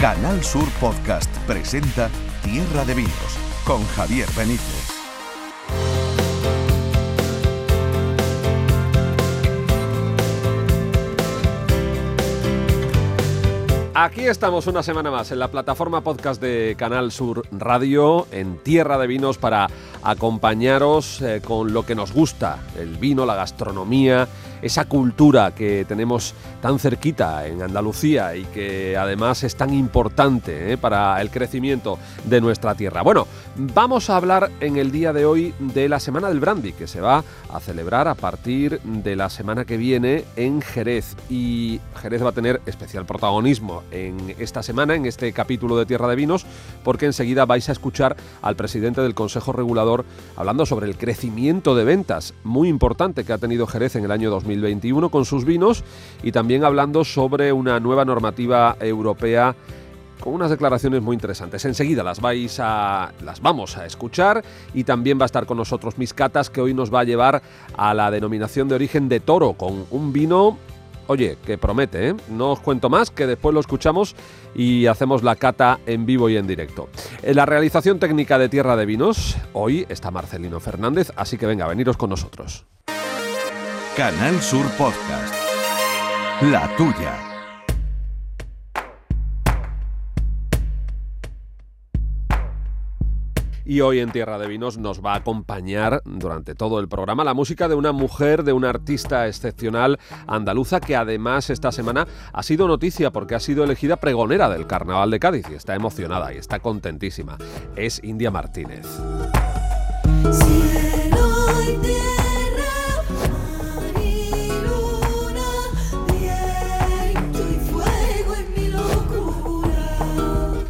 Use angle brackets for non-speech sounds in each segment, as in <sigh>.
Canal Sur Podcast presenta Tierra de Vinos con Javier Benítez. Aquí estamos una semana más en la plataforma podcast de Canal Sur Radio, en Tierra de Vinos, para acompañaros eh, con lo que nos gusta, el vino, la gastronomía, esa cultura que tenemos tan cerquita en Andalucía y que además es tan importante eh, para el crecimiento de nuestra tierra. Bueno, vamos a hablar en el día de hoy de la Semana del Brandy, que se va a celebrar a partir de la semana que viene en Jerez. Y Jerez va a tener especial protagonismo en esta semana, en este capítulo de Tierra de Vinos, porque enseguida vais a escuchar al presidente del Consejo Regulador hablando sobre el crecimiento de ventas muy importante que ha tenido Jerez en el año 2021 con sus vinos y también hablando sobre una nueva normativa europea con unas declaraciones muy interesantes. Enseguida las vais a las vamos a escuchar y también va a estar con nosotros Mis Catas que hoy nos va a llevar a la denominación de origen de Toro con un vino Oye, que promete, ¿eh? No os cuento más, que después lo escuchamos y hacemos la cata en vivo y en directo. En la realización técnica de Tierra de Vinos, hoy está Marcelino Fernández, así que venga, veniros con nosotros. Canal Sur Podcast. La tuya. Y hoy en Tierra de Vinos nos va a acompañar durante todo el programa la música de una mujer, de una artista excepcional andaluza que además esta semana ha sido noticia porque ha sido elegida pregonera del Carnaval de Cádiz y está emocionada y está contentísima. Es India Martínez.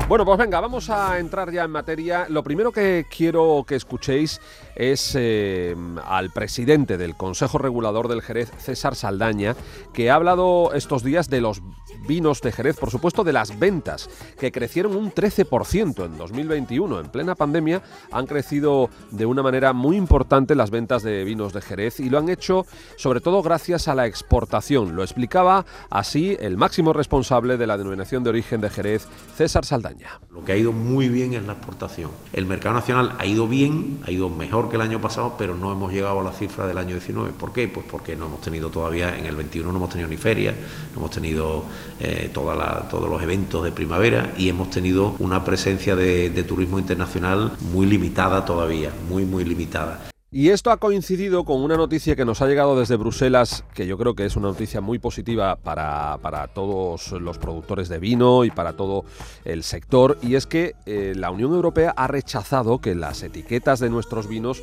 Bueno, pues venga, vamos a entrar ya en materia. Lo primero que quiero que escuchéis es eh, al presidente del Consejo Regulador del Jerez, César Saldaña, que ha hablado estos días de los vinos de Jerez, por supuesto de las ventas, que crecieron un 13% en 2021. En plena pandemia han crecido de una manera muy importante las ventas de vinos de Jerez y lo han hecho sobre todo gracias a la exportación. Lo explicaba así el máximo responsable de la denominación de origen de Jerez, César Saldaña. Lo que ha ido muy bien es la exportación. El mercado nacional ha ido bien, ha ido mejor que el año pasado, pero no hemos llegado a la cifra del año 19. ¿Por qué? Pues porque no hemos tenido todavía, en el 21 no hemos tenido ni ferias, no hemos tenido eh, todos los eventos de primavera y hemos tenido una presencia de turismo internacional muy limitada todavía, muy, muy limitada. Y esto ha coincidido con una noticia que nos ha llegado desde Bruselas, que yo creo que es una noticia muy positiva para, todos los productores de vino y para todo el sector, y es que eh, la Unión Europea ha rechazado que las etiquetas de nuestros vinos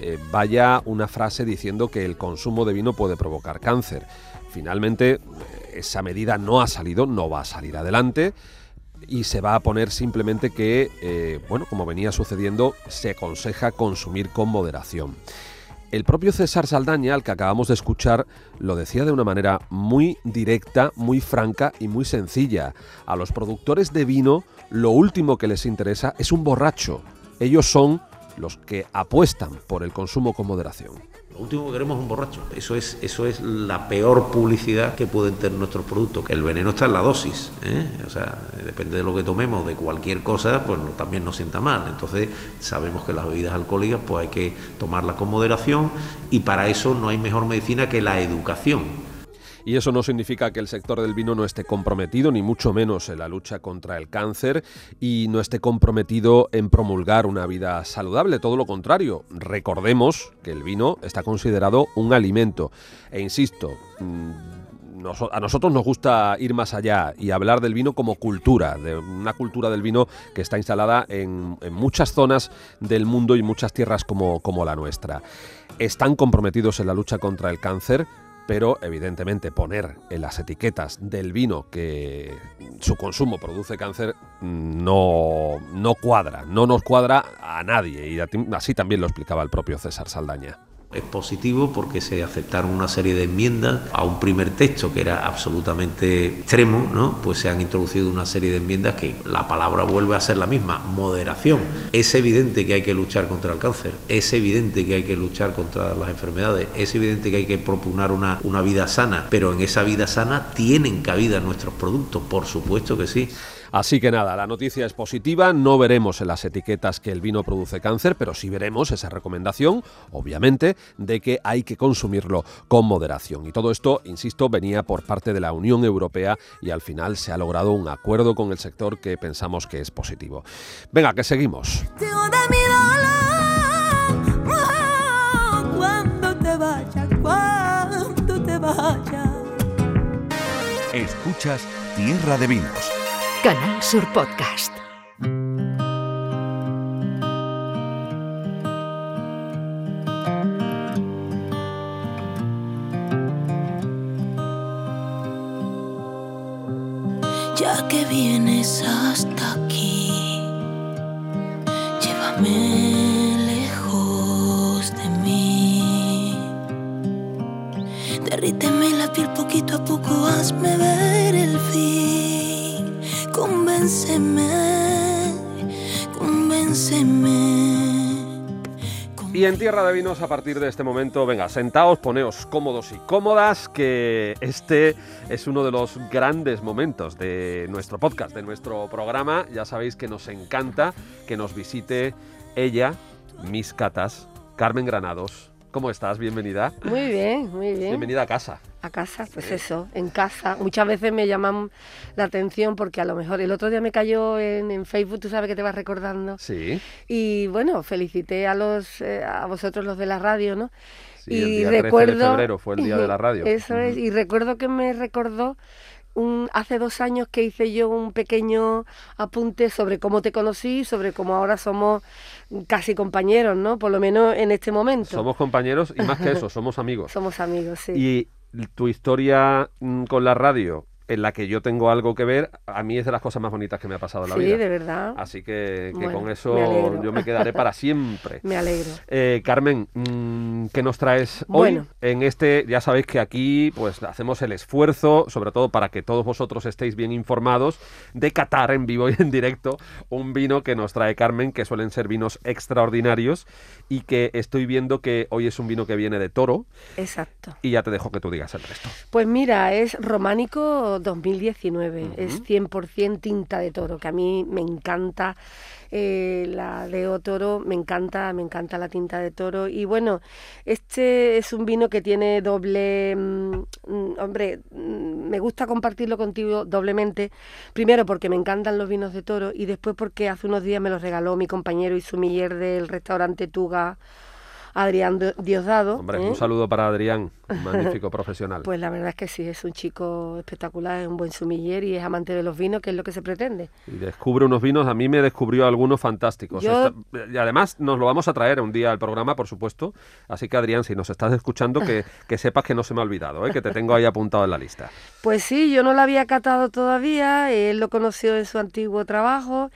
eh, vaya una frase diciendo que el consumo de vino puede provocar cáncer. Finalmente, esa medida no ha salido, no va a salir adelante y se va a poner simplemente que, eh, bueno, como venía sucediendo, se aconseja consumir con moderación. El propio César Saldaña, al que acabamos de escuchar, lo decía de una manera muy directa, muy franca y muy sencilla. A los productores de vino lo último que les interesa es un borracho. Ellos son los que apuestan por el consumo con moderación. Lo último que queremos es un borracho. Eso es, eso es la peor publicidad que pueden tener nuestros productos. El veneno está en la dosis. ¿eh? O sea, depende de lo que tomemos, de cualquier cosa, pues también nos sienta mal. Entonces, sabemos que las bebidas alcohólicas pues hay que tomarlas con moderación y para eso no hay mejor medicina que la educación y eso no significa que el sector del vino no esté comprometido, ni mucho menos en la lucha contra el cáncer, y no esté comprometido en promulgar una vida saludable, todo lo contrario. Recordemos que el vino está considerado un alimento. E insisto, mm, a nosotros nos gusta ir más allá y hablar del vino como cultura, de una cultura del vino que está instalada en, muchas zonas del mundo y muchas tierras como, como la nuestra. Están comprometidos en la lucha contra el cáncer, pero evidentemente poner en las etiquetas del vino que su consumo produce cáncer no, no cuadra, no nos cuadra a nadie y así también lo explicaba el propio César Saldaña. Es positivo porque se aceptaron una serie de enmiendas a un primer texto que era absolutamente extremo, ¿no? Pues se han introducido una serie de enmiendas que la palabra vuelve a ser la misma, moderación. Es evidente que hay que luchar contra el cáncer, es evidente que hay que luchar contra las enfermedades, es evidente que hay que propugnar una, una vida sana, pero en esa vida sana tienen cabida nuestros productos, por supuesto que sí. Así que nada, la noticia es positiva, no veremos en las etiquetas que el vino produce cáncer, pero sí veremos esa recomendación, obviamente, de que hay que consumirlo con moderación. Y todo esto, insisto, venía por parte de la Unión Europea y al final se ha logrado un acuerdo con el sector que pensamos que es positivo. Venga, que seguimos. Escuchas Tierra de Vinos. Canal Sur Podcast. En Tierra de Vinos, a partir de este momento, venga, sentaos, poneos cómodos y cómodas, que este es uno de los grandes momentos de nuestro podcast, de nuestro programa. Ya sabéis que nos encanta que nos visite ella, mis catas, Carmen Granados. ¿Cómo estás? Bienvenida. Muy bien, muy bien. Bienvenida a casa. A casa, pues eso, en casa. Muchas veces me llaman la atención porque a lo mejor el otro día me cayó en, en Facebook, tú sabes que te vas recordando. Sí. Y bueno, felicité a los eh, a vosotros los de la radio, ¿no? Sí, el día 13 de febrero fue el día de la radio. Eso es, y recuerdo que me recordó un, hace dos años que hice yo un pequeño apunte sobre cómo te conocí, sobre cómo ahora somos casi compañeros, ¿no? Por lo menos en este momento. Somos compañeros y más que eso, <laughs> somos amigos. Somos amigos, sí. Y tu historia mm, con la radio, en la que yo tengo algo que ver, a mí es de las cosas más bonitas que me ha pasado en la sí, vida. de verdad. Así que, que Bueno, con eso yo me quedaré para siempre. <laughs> Me alegro. Eh, Carmen, mm, ¿qué nos traes hoy? Bueno. En este, ya sabéis que aquí pues hacemos el esfuerzo, sobre todo para que todos vosotros estéis bien informados, de catar en vivo y en directo un vino que nos trae Carmen, que suelen ser vinos extraordinarios y que estoy viendo que hoy es un vino que viene de Toro Exacto. y ya te dejo que tú digas el resto. Pues mira, es Románico 2019, es 100% tinta de toro, que a mí me encanta eh, la de O Toro, me encanta, me encanta la tinta de toro. Y bueno, este es un vino que tiene doble, mm, mm, hombre, mm, me gusta compartirlo contigo doblemente, primero porque me encantan los vinos de toro y después porque hace unos días me los regaló mi compañero y sumiller del restaurante Tuga. Adrián Di- Diosdado. Hombre, ¿eh? un saludo para Adrián, un magnífico <laughs> profesional. Pues la verdad es que sí, es un chico espectacular, es un buen sumiller y es amante de los vinos, que es lo que se pretende. Y descubre unos vinos, a mí me descubrió algunos fantásticos. Yo- Esta- y además nos lo vamos a traer un día al programa, por supuesto. Así que Adrián, si nos estás escuchando, que, <laughs> que sepas que no se me ha olvidado, ¿eh? que te tengo ahí apuntado en la lista. Pues sí, yo no lo había catado todavía, él lo conoció en su antiguo trabajo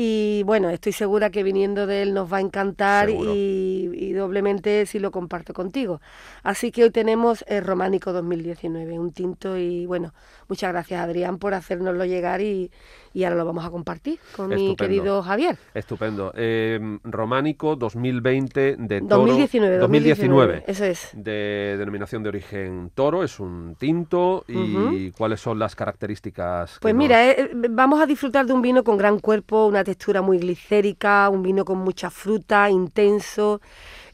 y bueno, estoy segura que viniendo de él nos va a encantar y, y doblemente si lo comparto contigo. Así que hoy tenemos el Románico 2019, un tinto y bueno, muchas gracias Adrián por hacérnoslo llegar y, y ahora lo vamos a compartir con mi querido Javier. Estupendo. Eh, Románico 2020 de Toro. 2019, 2019. eso es. De denominación de origen Toro, es un tinto. ¿Y cuáles son las características? Pues mira, eh, eh, vamos a disfrutar de un vino con gran cuerpo, una textura muy glicérica, un vino con mucha fruta, intenso,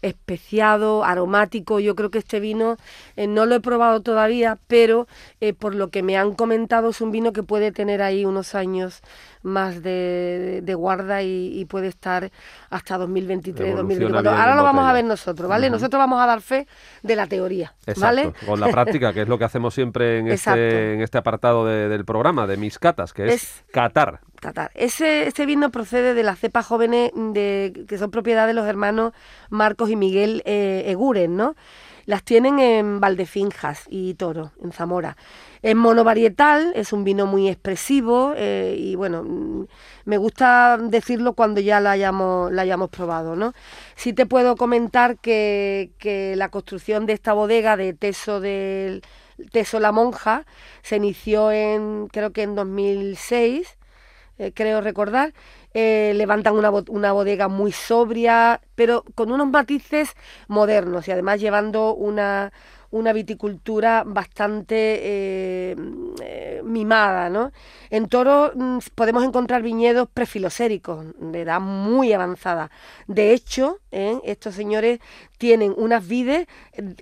especiado, aromático. Yo creo que este vino eh, no lo he probado todavía, pero eh, por lo que me han comentado es un vino que puede tener ahí unos años más de, de guarda y, y puede estar hasta 2023, Evoluciona 2024. bien Ahora lo vamos a ver nosotros, ¿vale? Nosotros vamos a dar fe de la teoría, Exacto, ¿vale? con la práctica, que es lo que hacemos siempre en este, <laughs> en este apartado de- del programa, de mis catas, que es, Es- catar. Ese, este vino procede de las cepas jóvenes de, que son propiedad de los hermanos Marcos y Miguel eh, Eguren, ¿no? Las tienen en Valdefinjas y Toro, en Zamora. Es monovarietal, es un vino muy expresivo eh, y bueno, mm, me gusta decirlo cuando ya la hayamos, la hayamos probado, ¿no? Sí te puedo comentar que, que la construcción de esta bodega de Teso del Teso La Monja se inició en, creo que en 2006 eh, creo recordar, eh, levantan una, una bodega muy sobria, pero con unos matices modernos y además llevando una, una viticultura bastante eh, eh, mimada, ¿no? En Toro mm, podemos encontrar viñedos prefiloséricos de edad muy avanzada. De hecho, estos señores tienen unas vides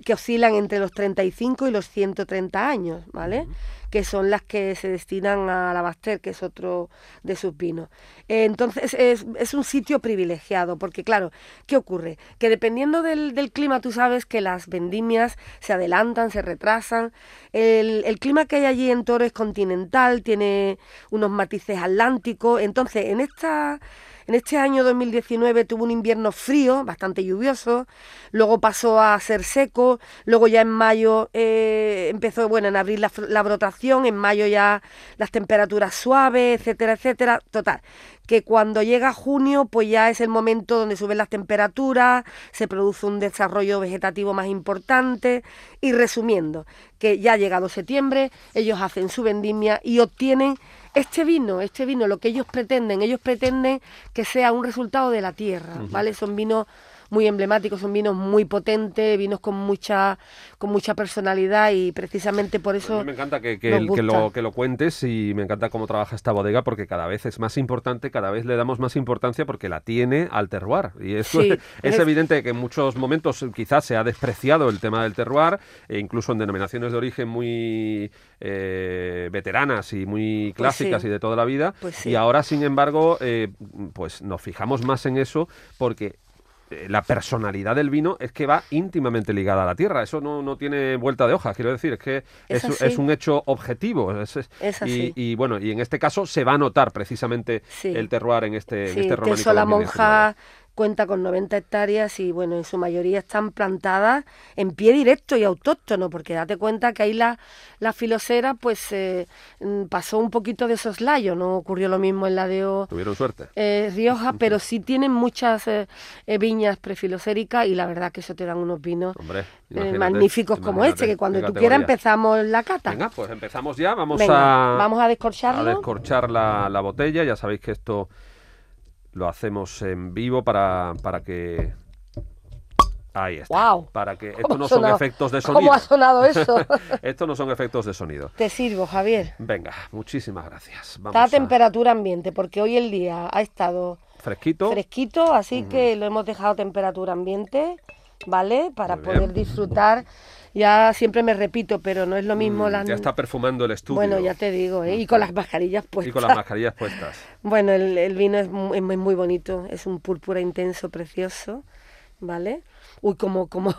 que oscilan entre los 35 y los 130 años, ¿vale? Que son las que se destinan al Abaster, que es otro de sus vinos. Entonces es, es un sitio privilegiado, porque claro, ¿qué ocurre? Que dependiendo del, del clima, tú sabes que las vendimias se adelantan, se retrasan. El, el clima que hay allí en Toro es continental, tiene unos matices atlánticos. Entonces, en esta en este año 2019 tuvo un invierno frío, bastante lluvioso, luego pasó a ser seco, luego ya en mayo eh, empezó, bueno, en abril la, la brotación, en mayo ya las temperaturas suaves, etcétera, etcétera. Total, que cuando llega junio, pues ya es el momento donde suben las temperaturas, se produce un desarrollo vegetativo más importante. Y resumiendo, que ya ha llegado septiembre, ellos hacen su vendimia y obtienen este vino, este vino, lo que ellos pretenden, ellos pretenden que sea un resultado de la tierra, ¿vale? Son vinos muy emblemáticos, son vinos muy potentes, vinos con mucha, con mucha personalidad y precisamente por A eso mí me encanta que, que nos el- que lo, que lo cuentes y me encanta cómo trabaja esta bodega porque cada vez es más importante, cada vez le damos más importancia porque la tiene al terroir. Y eso Sí, es, es- evidente que en muchos momentos quizás se ha despreciado el tema del terroir, e incluso en denominaciones de origen muy eh, veteranas y muy Pues clásicas sí. y de toda la vida. Pues sí. Y ahora, sin embargo, eh, pues nos fijamos más en eso porque la personalidad del vino es que va íntimamente ligada a la tierra. Eso no, no tiene vuelta de hoja, quiero decir. Es que Es es, un hecho objetivo. Es, y, así. y, bueno, y en este caso se va a notar precisamente Sí. el terroir en este, en Sí, este románico Teso la 2019. Monja cuenta con 90 hectáreas y bueno, en su mayoría están plantadas en pie directo y autóctono, porque date cuenta que ahí la, la filosera pues eh, mm, pasó un poquito de soslayo, no ocurrió lo mismo en la de O- Tuvieron suerte. eh, Rioja, <laughs> pero sí tienen muchas eh, eh, viñas prefiloséricas y la verdad que eso te dan unos vinos Hombre, magníficos como este, que cuando tú quieras empezamos la cata. Venga, pues empezamos ya. Vamos Venga, a, vamos a a descorcharlo. descorchar la, la botella. Ya sabéis que esto lo hacemos en vivo para, para que... Ahí está. Guau. Para que esto ¿Cómo no son efectos de ¿Cómo sonido. ha sonado eso? <laughs> Esto no son efectos de sonido. Te sirvo, Javier. Venga, muchísimas gracias. Vamos Está a a- temperatura ambiente, porque hoy el día ha estado fresquito. fresquito, así que lo hemos dejado a temperatura ambiente, ¿vale? Para poder disfrutar. Ya siempre me repito, pero no es lo mismo Mm, las... Ya está perfumando el estudio. Bueno, ya te digo, ¿eh? Y con las mascarillas Y puestas. con las mascarillas puestas. <laughs> Bueno, el, el vino es muy, es muy bonito, es un púrpura intenso, precioso, ¿vale? Uy, como, como...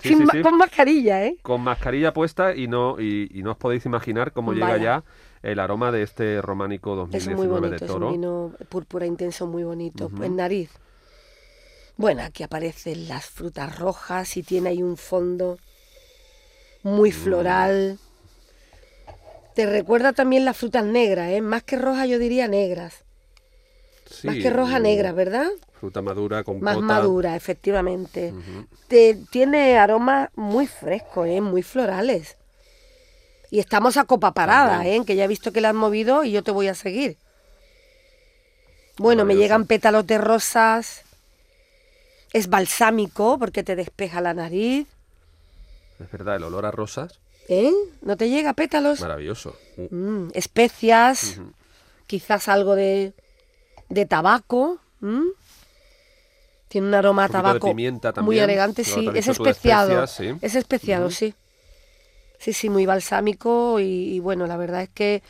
Sí, sin sí, sí. Con mascarilla, ¿eh? Con mascarilla puesta y no, y, y no os podéis imaginar cómo llega Vaya. ya el aroma de este románico Es 2019 muy bonito, de es un Toro. vino púrpura intenso muy bonito, en nariz. Bueno, aquí aparecen las frutas rojas y tiene ahí un fondo muy Mm. floral. Te recuerda también las frutas negras, ¿eh? Más que rojas yo diría negras. Más Sí, que roja mm, negras, ¿verdad? Fruta madura, con Más madura, efectivamente. Te- tiene aromas muy frescos, ¿eh? Muy florales. Y estamos a copa parada. ¿eh? Que ya he visto que la han movido y yo te voy a seguir. Bueno, me llegan pétalos de rosas. Es balsámico porque te despeja la nariz. Es verdad, el olor a rosas, ¿Eh? ¿No te llega pétalos? maravilloso. Mm. Mm, especias. Quizás algo de, de tabaco. ¿m? Tiene un aroma a tabaco muy elegante, sí. Es especiado. especias, sí. Es especiado, sí. Sí, sí, muy balsámico y, y bueno, la verdad es que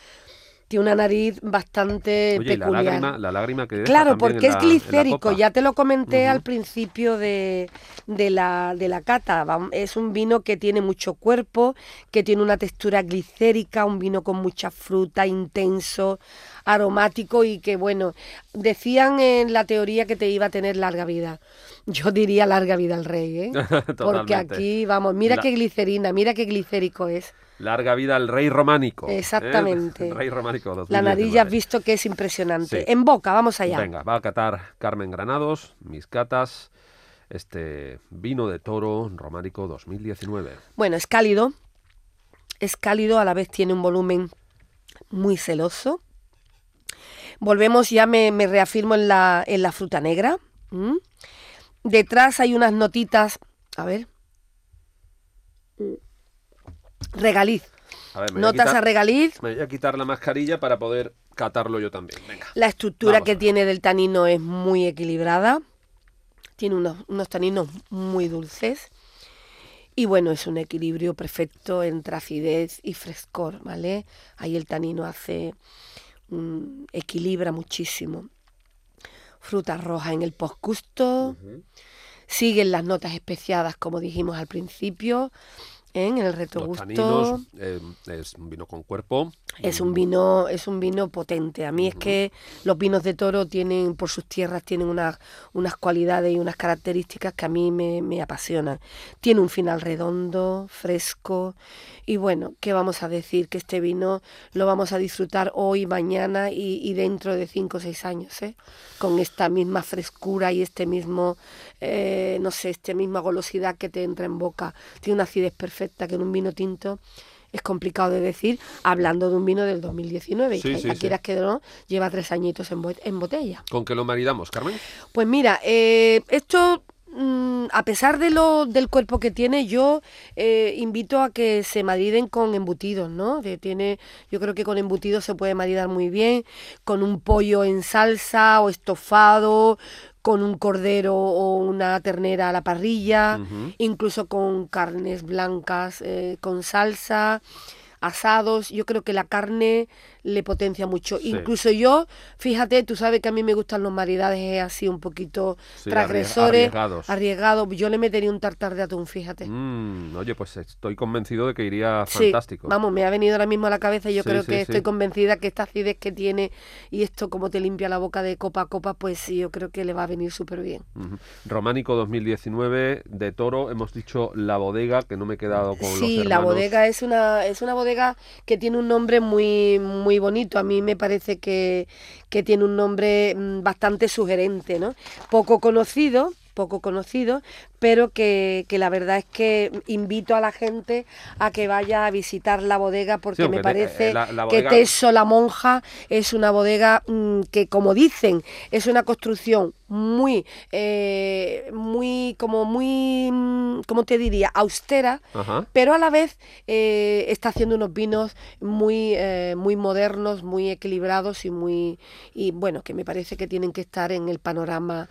tiene una nariz bastante Oye, y la peculiar. lágrima, la lágrima que Claro, porque es la- glicérico, ya te lo comenté al principio de, de la, de la cata. Es un vino que tiene mucho cuerpo, que tiene una textura glicérica, un vino con mucha fruta, intenso, aromático y que, bueno, decían en la teoría que te iba a tener larga vida. Yo diría larga vida al rey, ¿eh? <laughs> Porque aquí, vamos, mira La- qué glicerina, mira qué glicérico es. Larga vida al rey románico. ¿eh? Exactamente. El rey románico La nariz ya has 2019. visto que es impresionante. Sí. En boca, vamos allá. Venga, va a catar Carmen Granados, mis catas, este vino de toro románico 2019. Bueno, es cálido. Es cálido, a la vez tiene un volumen muy celoso. Volvemos, ya me, me reafirmo en la, en la fruta negra. Detrás hay unas notitas. A ver. Regaliz. A ver, me voy a Notas a quitar- regaliz. Me voy a quitar la mascarilla para poder catarlo yo también. Venga. La estructura que tiene del tanino es muy equilibrada. Tiene unos, unos taninos muy dulces. Y bueno, es un equilibrio perfecto entre acidez y frescor, ¿vale? Ahí el tanino hace, equilibra muchísimo. Frutas rojas en el postgusto. Siguen las notas especiadas, como dijimos al principio. En el Los retrogusto. taninos, eh, es un vino con cuerpo. Es un vino, es un vino potente. A mí es que los vinos de toro tienen, por sus tierras, tienen unas, unas cualidades y unas características que a mí me, me apasionan. Tiene un final redondo, fresco. Y bueno, ¿qué vamos a decir? Que este vino lo vamos a disfrutar hoy, mañana y, y dentro de cinco o seis años, ¿eh? Con esta misma frescura y este mismo, eh, no sé, esta misma golosidad que te entra en boca. Tiene una acidez perfecta que en un vino tinto es complicado de decir, hablando de un vino del 2019. Sí, y que, sí, quieras que no, lleva tres añitos en botella. ¿Con qué lo maridamos, Carmen? Pues mira, eh, esto, mm, a pesar de lo, del cuerpo que tiene, yo eh, invito a que se mariden con embutidos, ¿no? Que tiene, yo creo que con embutidos se puede maridar muy bien, con un pollo en salsa o estofado, con un cordero o una ternera a la parrilla, incluso con carnes blancas eh, con salsa, asados. Yo creo que la carne le potencia mucho. Sí. Incluso yo, fíjate, tú sabes que a mí me gustan los maridajes así un poquito Sí, transgresores, arriesgados. arriesgados. Yo le metería un tartar de atún, fíjate. Mm, oye, pues estoy convencido de que iría Sí, fantástico. vamos, me ha venido ahora mismo a la cabeza y yo creo que estoy convencida que esta acidez que tiene y esto como te limpia la boca de copa a copa, pues sí, yo creo que le va a venir súper bien. Ujú. Románico 2019 de Toro, hemos dicho la bodega, que no me he quedado con los Sí, la bodega es una, es una bodega que tiene un nombre muy, muy bonito. A mí me parece que, que tiene un nombre mm, bastante sugerente, ¿no? Poco conocido, poco conocido, pero que, que la verdad es que invito a la gente a que vaya a visitar la bodega porque me eh, parece la- la que Teso la Monja es una bodega mm, que, como dicen, es una construcción muy, eh, muy, como muy, mm, ¿cómo te diría? Austera, Ajá. pero a la vez eh, está haciendo unos vinos muy, eh, muy modernos, muy equilibrados y muy, y bueno, que me parece que tienen que estar en el panorama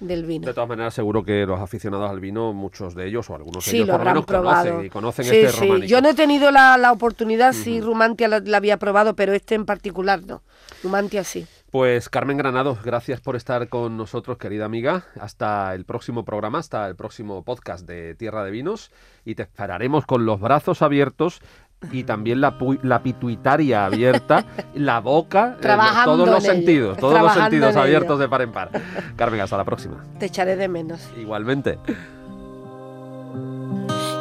del vino. De todas maneras, seguro que los aficionados al vino, muchos de ellos, o algunos de Sí, ellos lo por lo menos probado. conocen y conocen Sí, este sí. románico. Yo no he tenido la, la oportunidad, sí, Rumantia la, la había probado, pero este en particular no. Rumantia sí. Pues Carmen Granados, gracias por estar con nosotros, querida amiga. Hasta el próximo programa, hasta el próximo podcast de Tierra de Vinos. Y te esperaremos con los brazos abiertos y también la, la pituitaria abierta, <laughs> la boca, eh, Trabajando todos los sentidos, todos los sentidos abiertos de par en par. Carmen, hasta la próxima. Te echaré de menos. Igualmente.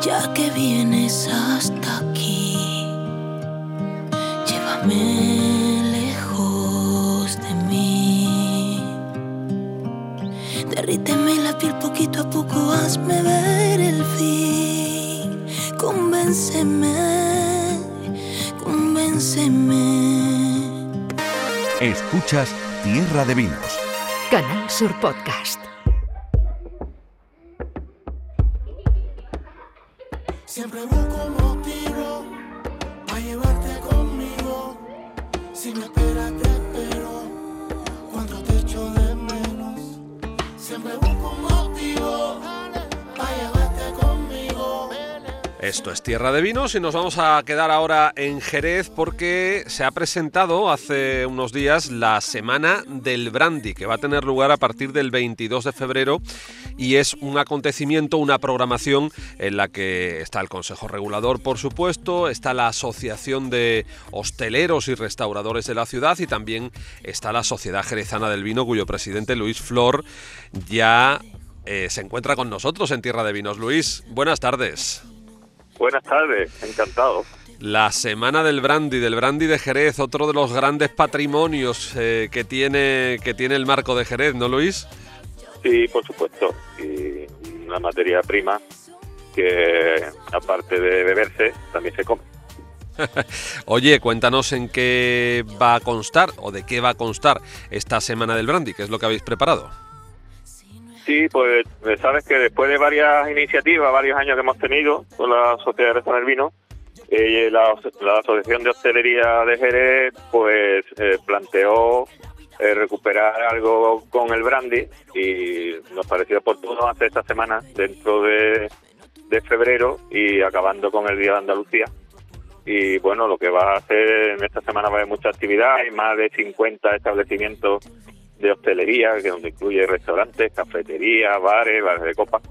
Ya que vienes hasta aquí, llévame lejos de mí. Derríteme la piel poquito a poco, hazme ver el fin. Convénceme, convénceme. Escuchas Tierra de Vinos. Canal Sur Podcast. Siempre busco un motivo para llevarte conmigo. Si me Esto es Tierra de Vinos y nos vamos a quedar ahora en Jerez porque se ha presentado hace unos días la Semana del Brandy, que va a tener lugar a partir del 22 de febrero y es un acontecimiento, una programación en la que está el Consejo Regulador, por supuesto, está la Asociación de Hosteleros y Restauradores de la ciudad y también está la Sociedad Jerezana del Vino, cuyo presidente Luis Flor ya eh, se encuentra con nosotros en Tierra de Vinos. Luis, buenas tardes. Buenas tardes, encantado. La Semana del Brandy, del Brandy de Jerez, otro de los grandes patrimonios eh, que, tiene, que tiene el marco de Jerez, ¿no, Luis? Sí, por supuesto. Y una materia prima que, aparte de beberse, también se come. <laughs> Oye, cuéntanos en qué va a constar o de qué va a constar esta Semana del Brandy, qué es lo que habéis preparado. Sí, pues eh, sabes que después de varias iniciativas, varios años que hemos tenido con la Sociedad de Restaurant del Vino, Eh, la, la Asociación de Hostelería de Jerez pues eh, planteó eh, recuperar algo con el brandy y nos pareció oportuno hacer esta semana dentro de, de febrero y acabando con el Día de Andalucía. Y bueno, lo que va a hacer en esta semana va a haber mucha actividad, hay más de 50 establecimientos de hostelería, que donde incluye restaurantes, cafeterías, bares, bares de copas,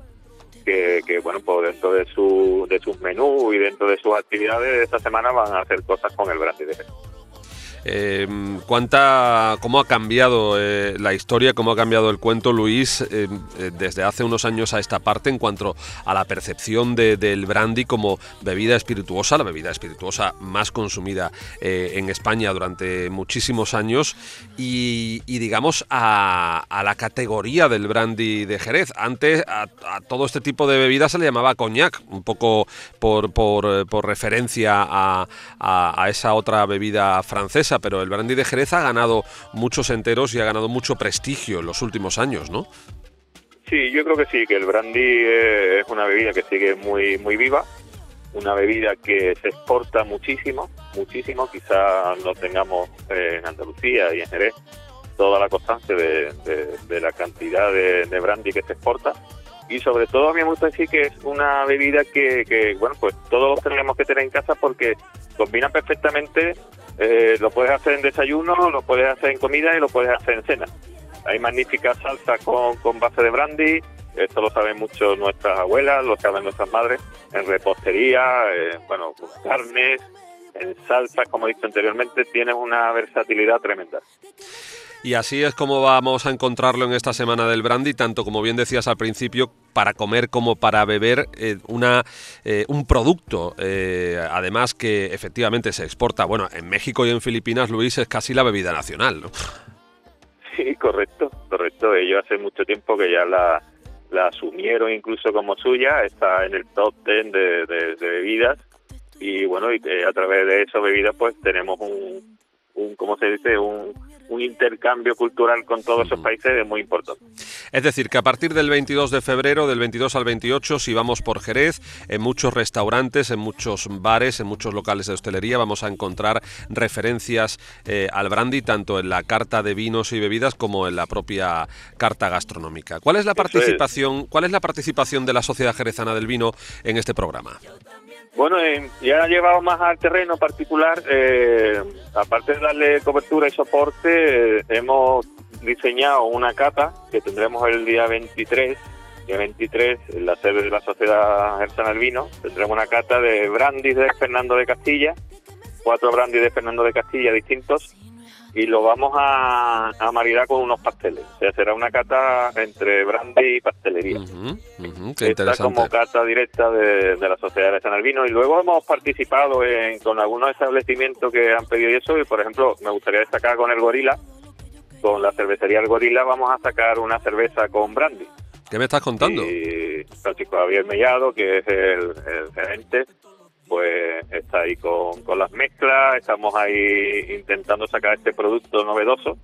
que, que, bueno, pues dentro de, su, de sus menús y dentro de sus actividades de esta semana van a hacer cosas con el brandy de. Eh, ¿cuánta, ¿Cómo ha cambiado eh, la historia, cómo ha cambiado el cuento, Luis, eh, eh, desde hace unos años a esta parte en cuanto a la percepción de- del brandy como bebida espirituosa, la bebida espirituosa más consumida eh, en España durante muchísimos años, y, digamos a, la categoría del brandy de Jerez? Antes a, todo este tipo de bebidas se le llamaba coñac, un poco por, por, referencia a esa otra bebida francesa, pero el brandy de Jerez ha ganado muchos enteros y ha ganado mucho prestigio en los últimos años, ¿no? Sí, yo creo que sí, que el brandy eh, es una bebida que sigue muy muy viva, una bebida que se exporta muchísimo, muchísimo, quizá no tengamos eh, en Andalucía y en Jerez toda la constancia de, la cantidad de, de brandy que se exporta y sobre todo a mí me gusta decir que es una bebida que, que, bueno, pues todos tenemos que tener en casa porque combina perfectamente, eh, lo puedes hacer en desayuno, lo puedes hacer en comida y lo puedes hacer en cena. Hay magníficas salsas con, con base de brandy, esto lo saben mucho nuestras abuelas, lo saben nuestras madres, en repostería, eh, bueno, con carnes, en salsas, como he dicho anteriormente, tienes una versatilidad tremenda. Y así es como vamos a encontrarlo en esta semana del brandy, tanto como bien decías al principio, para comer como para beber, eh, una, eh, un producto, eh, además que efectivamente se exporta, bueno, en México y en Filipinas, Luis, es casi la bebida nacional. ¿no? Sí, correcto, correcto. Ellos hace mucho tiempo que ya la, la asumieron incluso como suya, está en el top 10 de, de- de bebidas y bueno, y que a través de esas bebidas pues tenemos un, un ¿cómo se dice? Un, un intercambio cultural con todos esos países es muy importante. Es decir, que a partir del 22 de febrero, del 22 al 28, si vamos por Jerez, en muchos restaurantes, en muchos bares, en muchos locales de hostelería, vamos a encontrar referencias eh, al brandy, tanto en la carta de vinos y bebidas como en la propia carta gastronómica. ¿Cuál es la es. participación, cuál es la participación de la Sociedad Jerezana del Vino en este programa? Bueno, eh, ya llevado más al terreno particular, eh, aparte de darle cobertura y soporte, eh, hemos diseñado una cata que tendremos el día 23, día 23, en la sede de la Sociedad Gersana del Vino, tendremos una cata de brandy de Fernando de Castilla, cuatro brandy de Fernando de Castilla distintos, y lo vamos a, a maridar con unos pasteles. O sea, será una cata entre brandy y pastelería. Ujú, ujú, qué interesante. como cata directa de, de la Sociedad de San Albino y luego hemos participado en, con algunos establecimientos que han pedido eso y por ejemplo me gustaría destacar con el Gorila, con la cervecería El Gorila vamos a sacar una cerveza con brandy ¿Qué me estás contando? y Francisco Javier Mellado que es el, el gerente pues está ahí con, con las mezclas, estamos ahí intentando sacar este producto novedoso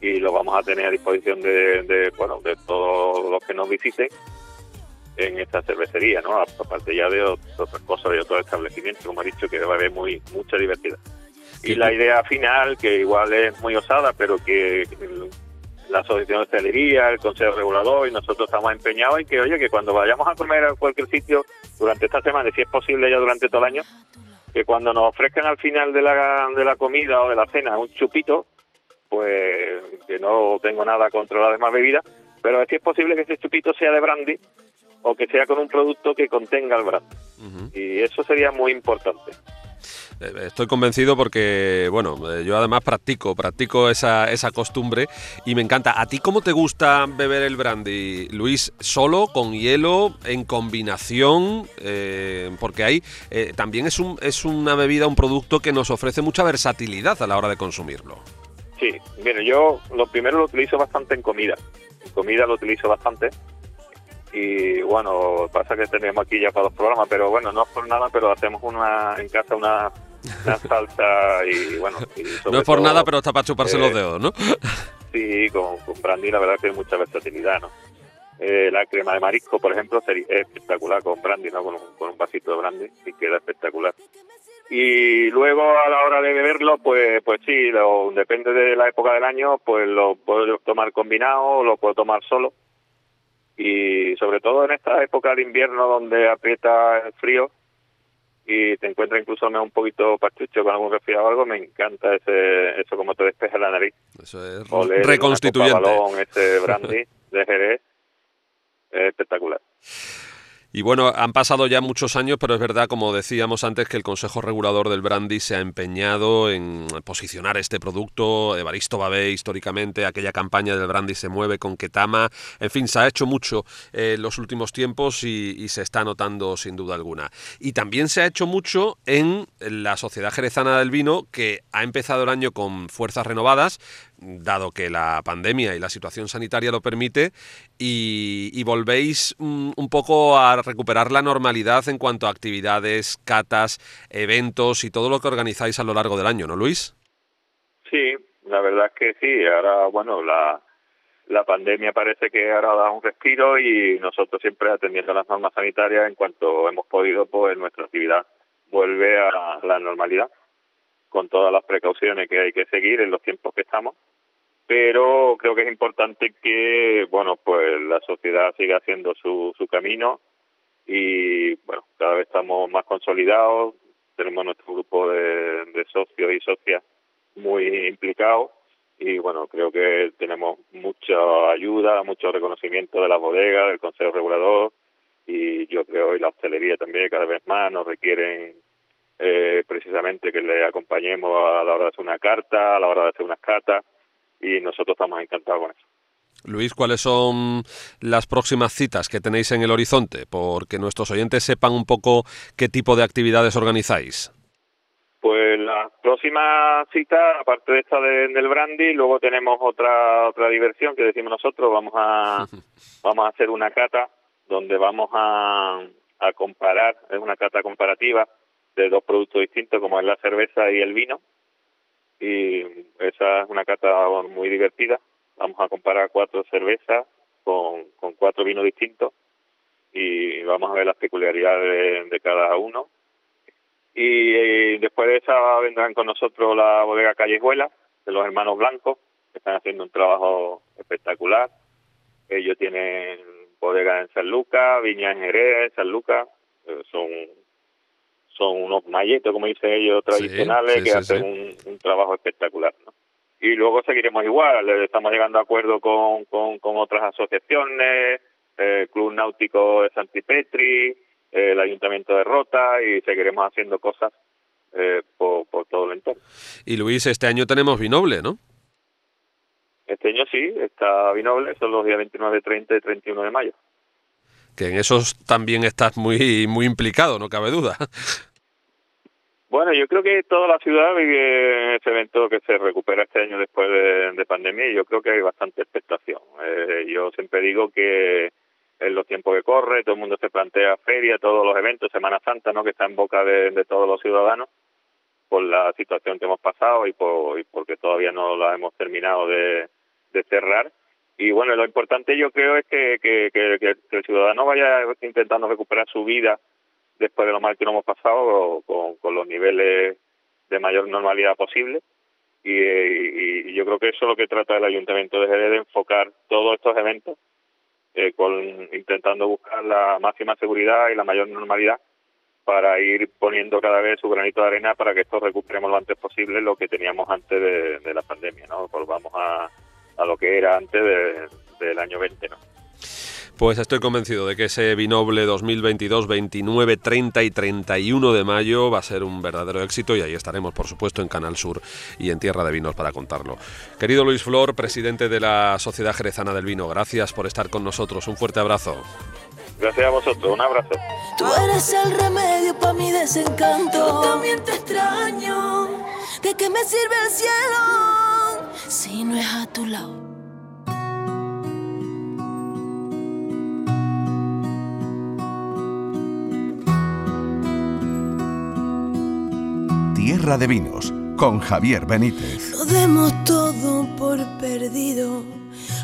y lo vamos a tener a disposición de, de, bueno de todos los que nos visiten en esta cervecería, ¿no? Aparte ya de ot- otras cosas, de otros establecimientos, como he dicho, que va a haber muy mucha diversidad. Y la idea final, que igual es muy osada, pero que la Asociación de Hostelería, el Consejo Regulador y nosotros estamos empeñados en que, oye, que cuando vayamos a comer a cualquier sitio durante esta semana, y si es posible ya durante todo el año, que cuando nos ofrezcan al final de la, de la comida o de la cena un chupito, pues que no tengo nada contra las demás bebidas, pero si es posible que ese chupito sea de brandy o que sea con un producto que contenga el brandy. Y eso sería muy importante. Eh, Estoy convencido porque, bueno, eh, yo además practico, practico esa, esa costumbre y me encanta. ¿A ti cómo te gusta beber el brandy, Luis? ¿Solo, con hielo, en combinación? Eh, porque ahí eh, también es, un, es una bebida, un producto que nos ofrece mucha versatilidad a la hora de consumirlo. Sí, mire, yo lo primero lo utilizo bastante en comida. En comida lo utilizo bastante. Y bueno, pasa que tenemos aquí ya para dos programas, pero bueno, no es por nada, pero hacemos una en casa una, una salsa y bueno. y No es por todo, nada, pero está para chuparse eh, los dedos, ¿no? <laughs> Sí, con, con brandy la verdad que hay mucha versatilidad, ¿no? Eh, la crema de marisco, por ejemplo, sería es espectacular con brandy, ¿no? Con un, con un vasito de brandy y queda espectacular. Y luego a la hora de beberlo, pues pues sí, lo, depende de la época del año, pues lo puedo tomar combinado o lo puedo tomar solo. Y sobre todo en esta época de invierno donde aprieta el frío y te encuentras incluso un poquito pachucho con algún resfriado o algo, me encanta ese eso como te despeja la nariz. Eso es Oler reconstituyente. balón, ese <laughs> brandy de Jerez, es espectacular. Y bueno, han pasado ya muchos años, pero es verdad, como decíamos antes, que el Consejo Regulador del Brandy se ha empeñado en posicionar este producto. Evaristo Babé, históricamente, aquella campaña del Brandy se mueve con Ketama. En fin, se ha hecho mucho eh, en los últimos tiempos y, y se está notando sin duda alguna. Y también se ha hecho mucho en la Sociedad Jerezana del Vino, que ha empezado el año con fuerzas renovadas, dado que la pandemia y la situación sanitaria lo permite, y, volvéis mm, un poco a recuperar la normalidad en cuanto a actividades, catas, eventos y todo lo que organizáis a lo largo del año, ¿no, Luis? Sí, la verdad es que sí. Ahora, bueno, la, la pandemia parece que ahora da un respiro y nosotros siempre atendiendo las normas sanitarias en cuanto hemos podido, pues nuestra actividad vuelve a la normalidad con todas las precauciones que hay que seguir en los tiempos que estamos. Pero creo que es importante que, bueno, pues la sociedad siga haciendo su, su camino y, bueno, cada vez estamos más consolidados, tenemos nuestro grupo de, de socios y socias muy implicados y bueno, creo que tenemos mucha ayuda, mucho reconocimiento de la bodega, del Consejo Regulador y yo creo y la hostelería también cada vez más nos requieren eh, precisamente que le acompañemos a la hora de hacer una carta, a la hora de hacer unas catas y nosotros estamos encantados con eso. Luis, ¿cuáles son las próximas citas que tenéis en el horizonte? Porque nuestros oyentes sepan un poco qué tipo de actividades organizáis. Pues la próxima cita, aparte de esta de- del brandy, luego tenemos otra otra diversión que decimos nosotros, vamos a <laughs> vamos a hacer una cata donde vamos a, a comparar, es una cata comparativa de dos productos distintos como es la cerveza y el vino y esa es una cata muy divertida. Vamos a comparar cuatro cervezas con, cuatro vinos distintos y vamos a ver las peculiaridades de, cada uno y, eh, después de esa vendrán con nosotros la bodega Callejuela de los hermanos Blancos, que están haciendo un trabajo espectacular. Ellos tienen bodega en San Lucas, viña en Jerez, San Lucas, eh, son son unos malletos, como dicen ellos, tradicionales, sí, que sí, hacen. Un, un trabajo espectacular. ¿no? Y luego seguiremos igual, estamos llegando a acuerdo con, con, con otras asociaciones, eh, Club Náutico de Santipetri, eh, el Ayuntamiento de Rota y seguiremos haciendo cosas eh, por, por todo el entorno. Y Luis, este año tenemos Vinoble, ¿no? Este año sí, está Vinoble, son los días 29, 30 y 31 de mayo. Que en esos también estás muy, muy implicado, no cabe duda. Bueno, yo creo que toda la ciudad vive ese evento que se recupera este año después de, de pandemia yo creo que hay bastante expectación. Eh, yo siempre digo que en los tiempos que corre, todo el mundo se plantea feria, todos los eventos, Semana Santa, ¿no? que está en boca de, todos los ciudadanos por la situación que hemos pasado y, por, y porque todavía no la hemos terminado de, cerrar. Y bueno, lo importante yo creo es que, que, que el ciudadano vaya intentando recuperar su vida después de lo mal que nos hemos pasado con, los niveles de mayor normalidad posible. Y, y, y yo creo que eso es lo que trata el Ayuntamiento de Jerez de enfocar todos estos eventos eh, con, intentando buscar la máxima seguridad y la mayor normalidad para ir poniendo cada vez su granito de arena para que esto recuperemos lo antes posible lo que teníamos antes de, la pandemia, ¿no? Volvamos a, a lo que era antes de, del año 20, ¿no? Pues estoy convencido de que ese Vinoble 2022, 29, 30 y 31 de mayo va a ser un verdadero éxito y ahí estaremos, por supuesto, en Canal Sur y en Tierra de Vinos para contarlo. Querido Luis Flor, presidente de la Sociedad Jerezana del Vino, gracias por estar con nosotros. Un fuerte abrazo. Gracias a vosotros, un abrazo. Tú eres el remedio para mi desencanto. Yo también te extraño. ¿De qué me sirve el cielo si no es a tu lado? Tierra de Vinos con Javier Benítez. Lo demos todo por perdido.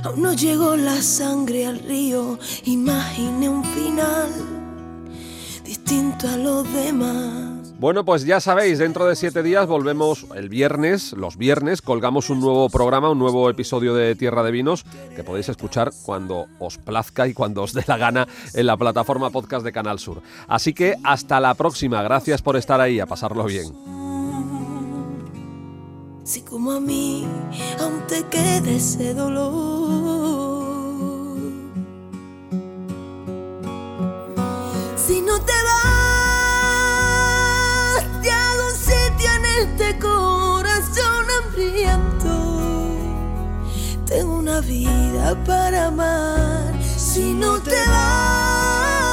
Aún no llegó la sangre al río. Imaginé un final distinto a los demás. Bueno, pues ya sabéis, dentro de siete días volvemos el viernes, los viernes, colgamos un nuevo programa, un nuevo episodio de Tierra de Vinos que podéis escuchar cuando os plazca y cuando os dé la gana en la plataforma podcast de Canal Sur. Así que hasta la próxima, gracias por estar ahí, a pasarlo bien. Si como a mí aún te queda ese dolor. Si no te vas, te hago sitio en este corazón hambriento. Tengo una vida para amar. Si no te vas,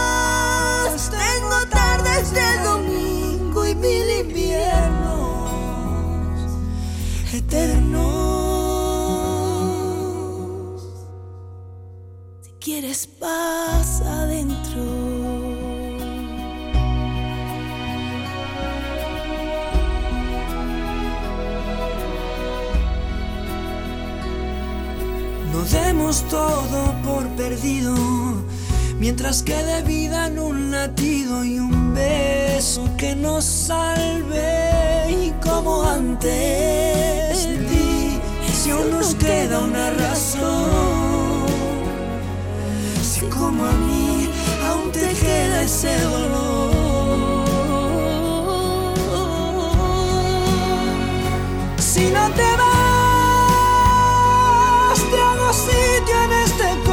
tengo tardes de domingo y mil inviernos eternos. Si quieres, pasa adentro. No demos todo por perdido, mientras quede vida en un latido y un beso que nos salve. Y como antes de si aún nos queda una razón, si como a mí aún te queda ese dolor. Si no te vas, te hago sitio en este corazón